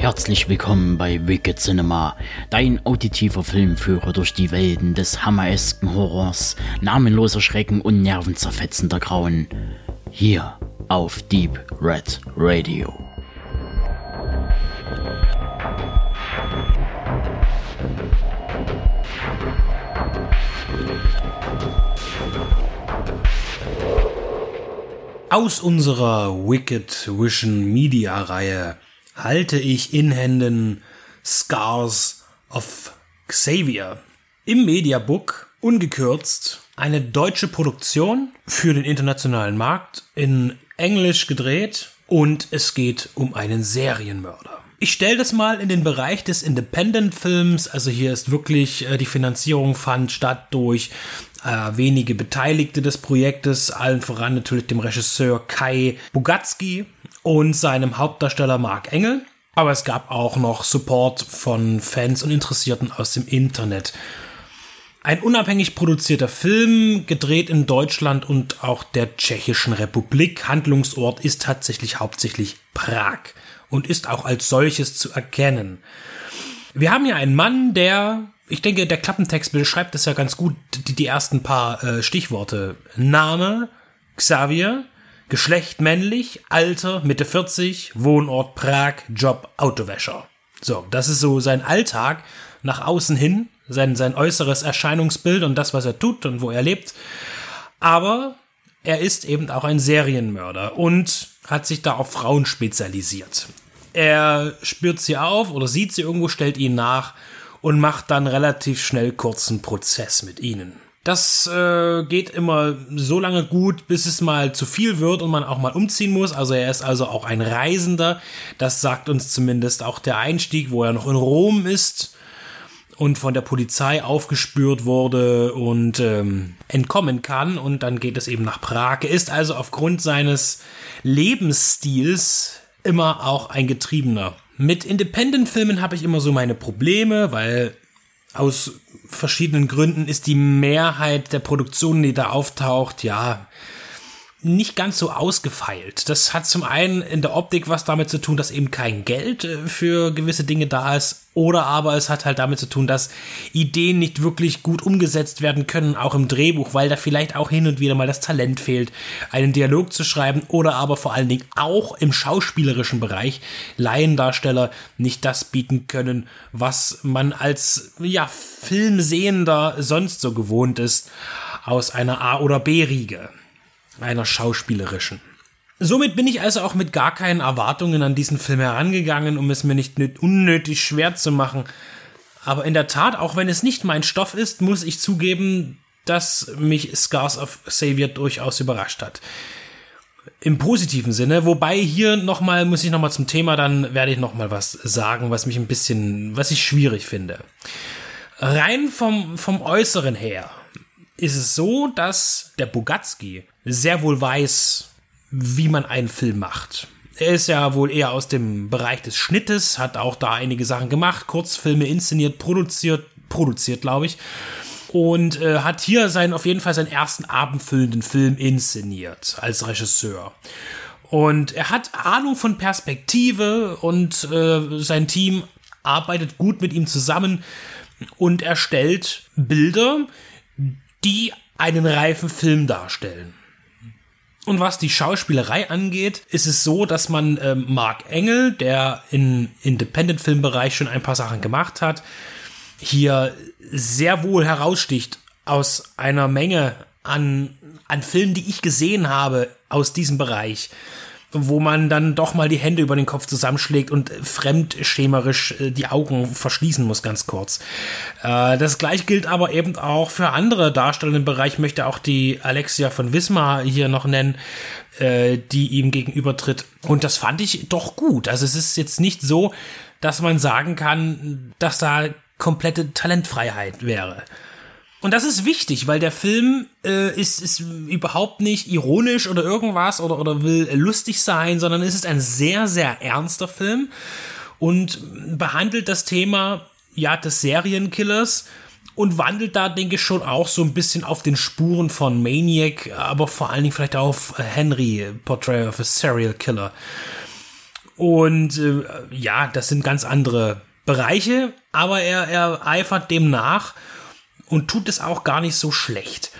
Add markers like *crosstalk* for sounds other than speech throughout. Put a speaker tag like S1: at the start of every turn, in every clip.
S1: Herzlich willkommen bei Wicked Cinema, dein auditiver Filmführer durch die Welten des hammeresken Horrors, namenloser Schrecken und nervenzerfetzender Grauen. Hier auf Deep Red Radio.
S2: Aus unserer Wicked Vision Media Reihe halte ich in Händen Scars of Xavier. Im Mediabook, ungekürzt, eine deutsche Produktion für den internationalen Markt, in Englisch gedreht und es geht um einen Serienmörder. Ich stelle das mal in den Bereich des Independent-Films. Also hier ist wirklich äh, die Finanzierung fand statt durch äh, wenige Beteiligte des Projektes, allen voran natürlich dem Regisseur Kai Bugatski und seinem Hauptdarsteller Mark Engel. Aber es gab auch noch Support von Fans und Interessierten aus dem Internet. Ein unabhängig produzierter Film, gedreht in Deutschland und auch der Tschechischen Republik. Handlungsort ist tatsächlich hauptsächlich Prag und ist auch als solches zu erkennen. Wir haben hier einen Mann, der, ich denke, der Klappentext beschreibt es ja ganz gut, die, die ersten paar äh, Stichworte. Name, Xavier, Geschlecht männlich, Alter Mitte 40, Wohnort Prag, Job Autowäscher. So, das ist so sein Alltag nach außen hin, sein, sein äußeres Erscheinungsbild und das, was er tut und wo er lebt. Aber er ist eben auch ein Serienmörder und hat sich da auf Frauen spezialisiert. Er spürt sie auf oder sieht sie irgendwo, stellt ihnen nach und macht dann relativ schnell kurzen Prozess mit ihnen. Das äh, geht immer so lange gut, bis es mal zu viel wird und man auch mal umziehen muss. Also er ist also auch ein Reisender. Das sagt uns zumindest auch der Einstieg, wo er noch in Rom ist und von der Polizei aufgespürt wurde und ähm, entkommen kann. Und dann geht es eben nach Prag. Er ist also aufgrund seines Lebensstils immer auch ein Getriebener. Mit Independent-Filmen habe ich immer so meine Probleme, weil aus verschiedenen Gründen ist die Mehrheit der Produktionen, die da auftaucht, ja, nicht ganz so ausgefeilt. Das hat zum einen in der Optik was damit zu tun, dass eben kein Geld äh, für gewisse Dinge da ist, oder aber es hat halt damit zu tun, dass Ideen nicht wirklich gut umgesetzt werden können, auch im Drehbuch, weil da vielleicht auch hin und wieder mal das Talent fehlt, einen Dialog zu schreiben, oder aber vor allen Dingen auch im schauspielerischen Bereich Laiendarsteller nicht das bieten können, was man als ja Filmsehender sonst so gewohnt ist aus einer A- oder B-Riege einer schauspielerischen. Somit bin ich also auch mit gar keinen Erwartungen an diesen Film herangegangen, um es mir nicht unnötig schwer zu machen. Aber in der Tat, auch wenn es nicht mein Stoff ist, muss ich zugeben, dass mich Scars of Xavier durchaus überrascht hat. Im positiven Sinne, wobei hier nochmal, muss ich nochmal zum Thema, dann werde ich nochmal was sagen, was mich ein bisschen, was ich schwierig finde. Rein vom, vom Äußeren her ist es so, dass der Bugatski sehr wohl weiß, wie man einen Film macht. Er ist ja wohl eher aus dem Bereich des Schnittes, hat auch da einige Sachen gemacht, Kurzfilme inszeniert, produziert, produziert, glaube ich. Und äh, hat hier seinen, auf jeden Fall seinen ersten abendfüllenden Film inszeniert als Regisseur. Und er hat Ahnung von Perspektive und äh, sein Team arbeitet gut mit ihm zusammen und erstellt Bilder, die einen reifen Film darstellen. Und was die Schauspielerei angeht, ist es so, dass man ähm, Mark Engel, der im Independent-Filmbereich schon ein paar Sachen gemacht hat, hier sehr wohl heraussticht aus einer Menge an, an Filmen, die ich gesehen habe aus diesem Bereich wo man dann doch mal die Hände über den Kopf zusammenschlägt und fremdschemerisch äh, die Augen verschließen muss, ganz kurz. Äh, das gleiche gilt aber eben auch für andere Darsteller im Bereich. Ich möchte auch die Alexia von Wismar hier noch nennen, äh, die ihm gegenübertritt. Und das fand ich doch gut. Also es ist jetzt nicht so, dass man sagen kann, dass da komplette Talentfreiheit wäre. Und das ist wichtig, weil der Film äh, ist, ist überhaupt nicht ironisch oder irgendwas oder, oder will lustig sein, sondern es ist ein sehr, sehr ernster Film und behandelt das Thema ja des Serienkillers und wandelt da, denke ich, schon auch so ein bisschen auf den Spuren von Maniac, aber vor allen Dingen vielleicht auf Henry, Portrait of a Serial Killer. Und äh, ja, das sind ganz andere Bereiche, aber er, er eifert dem nach und tut es auch gar nicht so schlecht.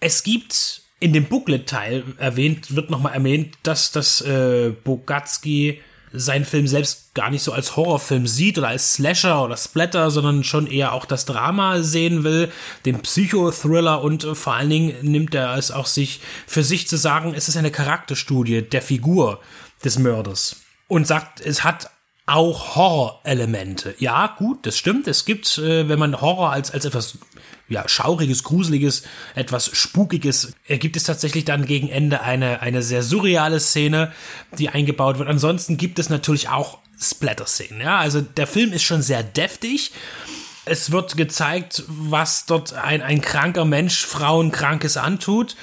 S2: Es gibt in dem Booklet-Teil erwähnt, wird nochmal erwähnt, dass das äh, Bogatsky seinen Film selbst gar nicht so als Horrorfilm sieht oder als Slasher oder Splatter, sondern schon eher auch das Drama sehen will, den Psychothriller und äh, vor allen Dingen nimmt er es auch sich für sich zu sagen, es ist eine Charakterstudie der Figur des Mörders und sagt, es hat auch Horrorelemente. Ja, gut, das stimmt. Es gibt, äh, wenn man Horror als, als etwas ja, schauriges, gruseliges, etwas spukiges, äh, gibt es tatsächlich dann gegen Ende eine, eine sehr surreale Szene, die eingebaut wird. Ansonsten gibt es natürlich auch Splatter-Szenen. Ja, also der Film ist schon sehr deftig. Es wird gezeigt, was dort ein, ein kranker Mensch Frauen Krankes antut.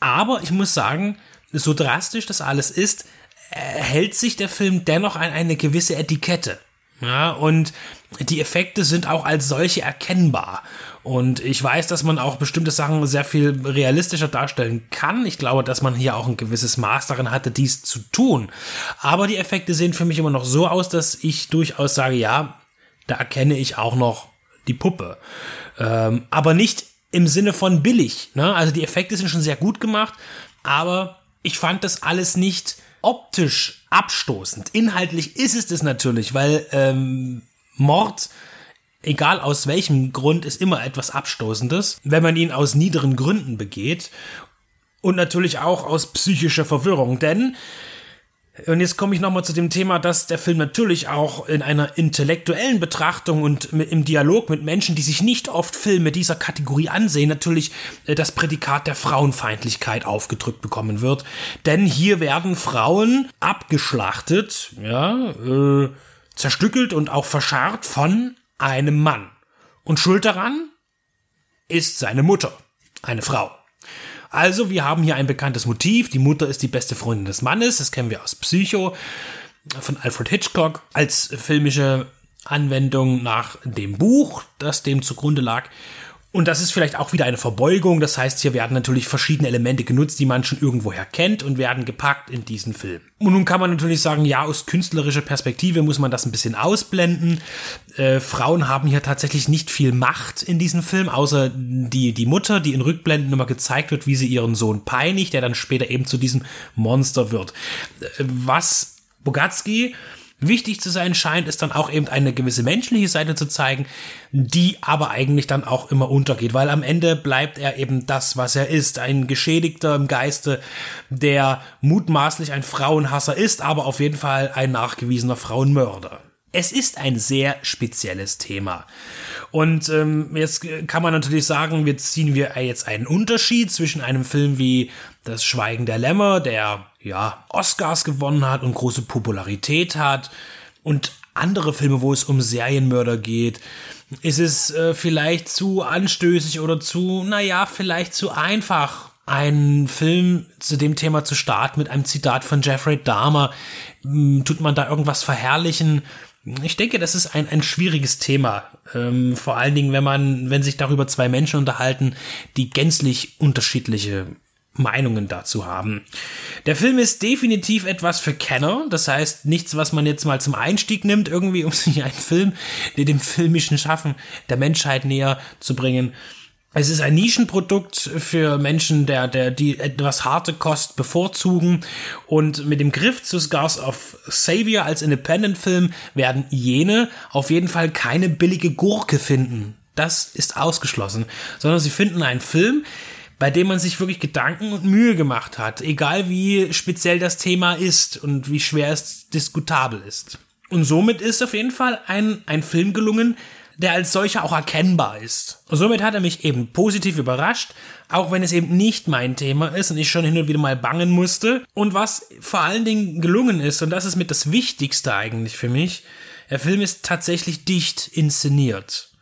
S2: Aber ich muss sagen, so drastisch das alles ist, hält sich der Film dennoch an eine gewisse Etikette. Ja, und die Effekte sind auch als solche erkennbar. Und ich weiß, dass man auch bestimmte Sachen sehr viel realistischer darstellen kann. Ich glaube, dass man hier auch ein gewisses Maß darin hatte, dies zu tun. Aber die Effekte sehen für mich immer noch so aus, dass ich durchaus sage, ja, da erkenne ich auch noch die Puppe. Ähm, aber nicht im Sinne von billig. Ne? Also die Effekte sind schon sehr gut gemacht, aber ich fand das alles nicht optisch abstoßend. Inhaltlich ist es das natürlich, weil ähm, Mord, egal aus welchem Grund, ist immer etwas Abstoßendes, wenn man ihn aus niederen Gründen begeht. Und natürlich auch aus psychischer Verwirrung, denn und jetzt komme ich nochmal zu dem Thema, dass der Film natürlich auch in einer intellektuellen Betrachtung und im Dialog mit Menschen, die sich nicht oft Filme dieser Kategorie ansehen, natürlich äh, das Prädikat der Frauenfeindlichkeit aufgedrückt bekommen wird. Denn hier werden Frauen abgeschlachtet, ja, äh, zerstückelt und auch verscharrt von einem Mann. Und schuld daran ist seine Mutter, eine Frau. Also, wir haben hier ein bekanntes Motiv. Die Mutter ist die beste Freundin des Mannes. Das kennen wir aus Psycho von Alfred Hitchcock als filmische Anwendung nach dem Buch, das dem zugrunde lag. Und das ist vielleicht auch wieder eine Verbeugung. Das heißt, hier werden natürlich verschiedene Elemente genutzt, die man schon irgendwoher kennt und werden gepackt in diesen Film. Und nun kann man natürlich sagen, ja, aus künstlerischer Perspektive muss man das ein bisschen ausblenden. Äh, Frauen haben hier tatsächlich nicht viel Macht in diesem Film, außer die, die Mutter, die in Rückblenden immer gezeigt wird, wie sie ihren Sohn peinigt, der dann später eben zu diesem Monster wird. Äh, was Bogatsky wichtig zu sein scheint, ist dann auch eben eine gewisse menschliche Seite zu zeigen, die aber eigentlich dann auch immer untergeht, weil am Ende bleibt er eben das, was er ist, ein Geschädigter im Geiste, der mutmaßlich ein Frauenhasser ist, aber auf jeden Fall ein nachgewiesener Frauenmörder. Es ist ein sehr spezielles Thema. Und ähm, jetzt kann man natürlich sagen, wir ziehen wir jetzt einen Unterschied zwischen einem Film wie Das Schweigen der Lämmer, der ja Oscars gewonnen hat und große Popularität hat, und andere Filme, wo es um Serienmörder geht. Ist es äh, vielleicht zu anstößig oder zu, naja, vielleicht zu einfach, einen Film zu dem Thema zu starten mit einem Zitat von Jeffrey Dahmer? Hm, tut man da irgendwas verherrlichen? Ich denke, das ist ein, ein schwieriges Thema. Ähm, vor allen Dingen, wenn man, wenn sich darüber zwei Menschen unterhalten, die gänzlich unterschiedliche Meinungen dazu haben. Der Film ist definitiv etwas für Kenner, das heißt nichts, was man jetzt mal zum Einstieg nimmt, irgendwie, um *laughs* sich einen Film, der dem filmischen Schaffen der Menschheit näher zu bringen. Es ist ein Nischenprodukt für Menschen, der, der, die etwas harte Kost bevorzugen. Und mit dem Griff zu Scars of Savior als Independent-Film werden jene auf jeden Fall keine billige Gurke finden. Das ist ausgeschlossen. Sondern sie finden einen Film, bei dem man sich wirklich Gedanken und Mühe gemacht hat. Egal wie speziell das Thema ist und wie schwer es diskutabel ist. Und somit ist auf jeden Fall ein, ein Film gelungen, der als solcher auch erkennbar ist. Und somit hat er mich eben positiv überrascht, auch wenn es eben nicht mein Thema ist und ich schon hin und wieder mal bangen musste. Und was vor allen Dingen gelungen ist, und das ist mit das Wichtigste eigentlich für mich, der Film ist tatsächlich dicht inszeniert.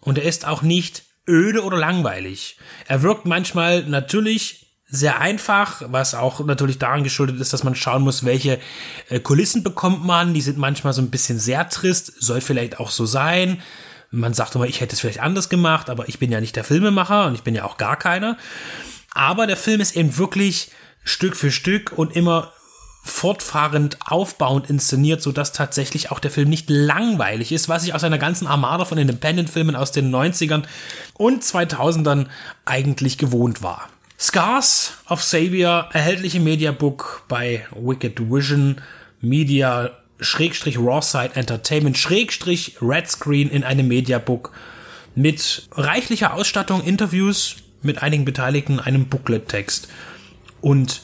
S2: Und er ist auch nicht öde oder langweilig. Er wirkt manchmal natürlich sehr einfach, was auch natürlich daran geschuldet ist, dass man schauen muss, welche äh, Kulissen bekommt man. Die sind manchmal so ein bisschen sehr trist, soll vielleicht auch so sein. Man sagt immer, ich hätte es vielleicht anders gemacht, aber ich bin ja nicht der Filmemacher und ich bin ja auch gar keiner. Aber der Film ist eben wirklich Stück für Stück und immer fortfahrend aufbauend inszeniert, so dass tatsächlich auch der Film nicht langweilig ist, was ich aus einer ganzen Armada von Independent-Filmen aus den 90ern und 2000ern eigentlich gewohnt war. Scars of Savior, erhältliche Mediabook bei Wicked Vision Media Schrägstrich Rawside Entertainment Schrägstrich Red Screen in einem Mediabook mit reichlicher Ausstattung, Interviews mit einigen Beteiligten, einem Booklet-Text und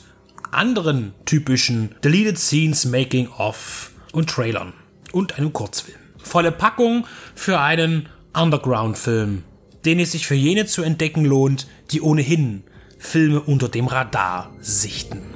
S2: anderen typischen Deleted Scenes, Making of und Trailern und einem Kurzfilm. Volle Packung für einen Underground-Film, den es sich für jene zu entdecken lohnt, die ohnehin Filme unter dem Radar sichten.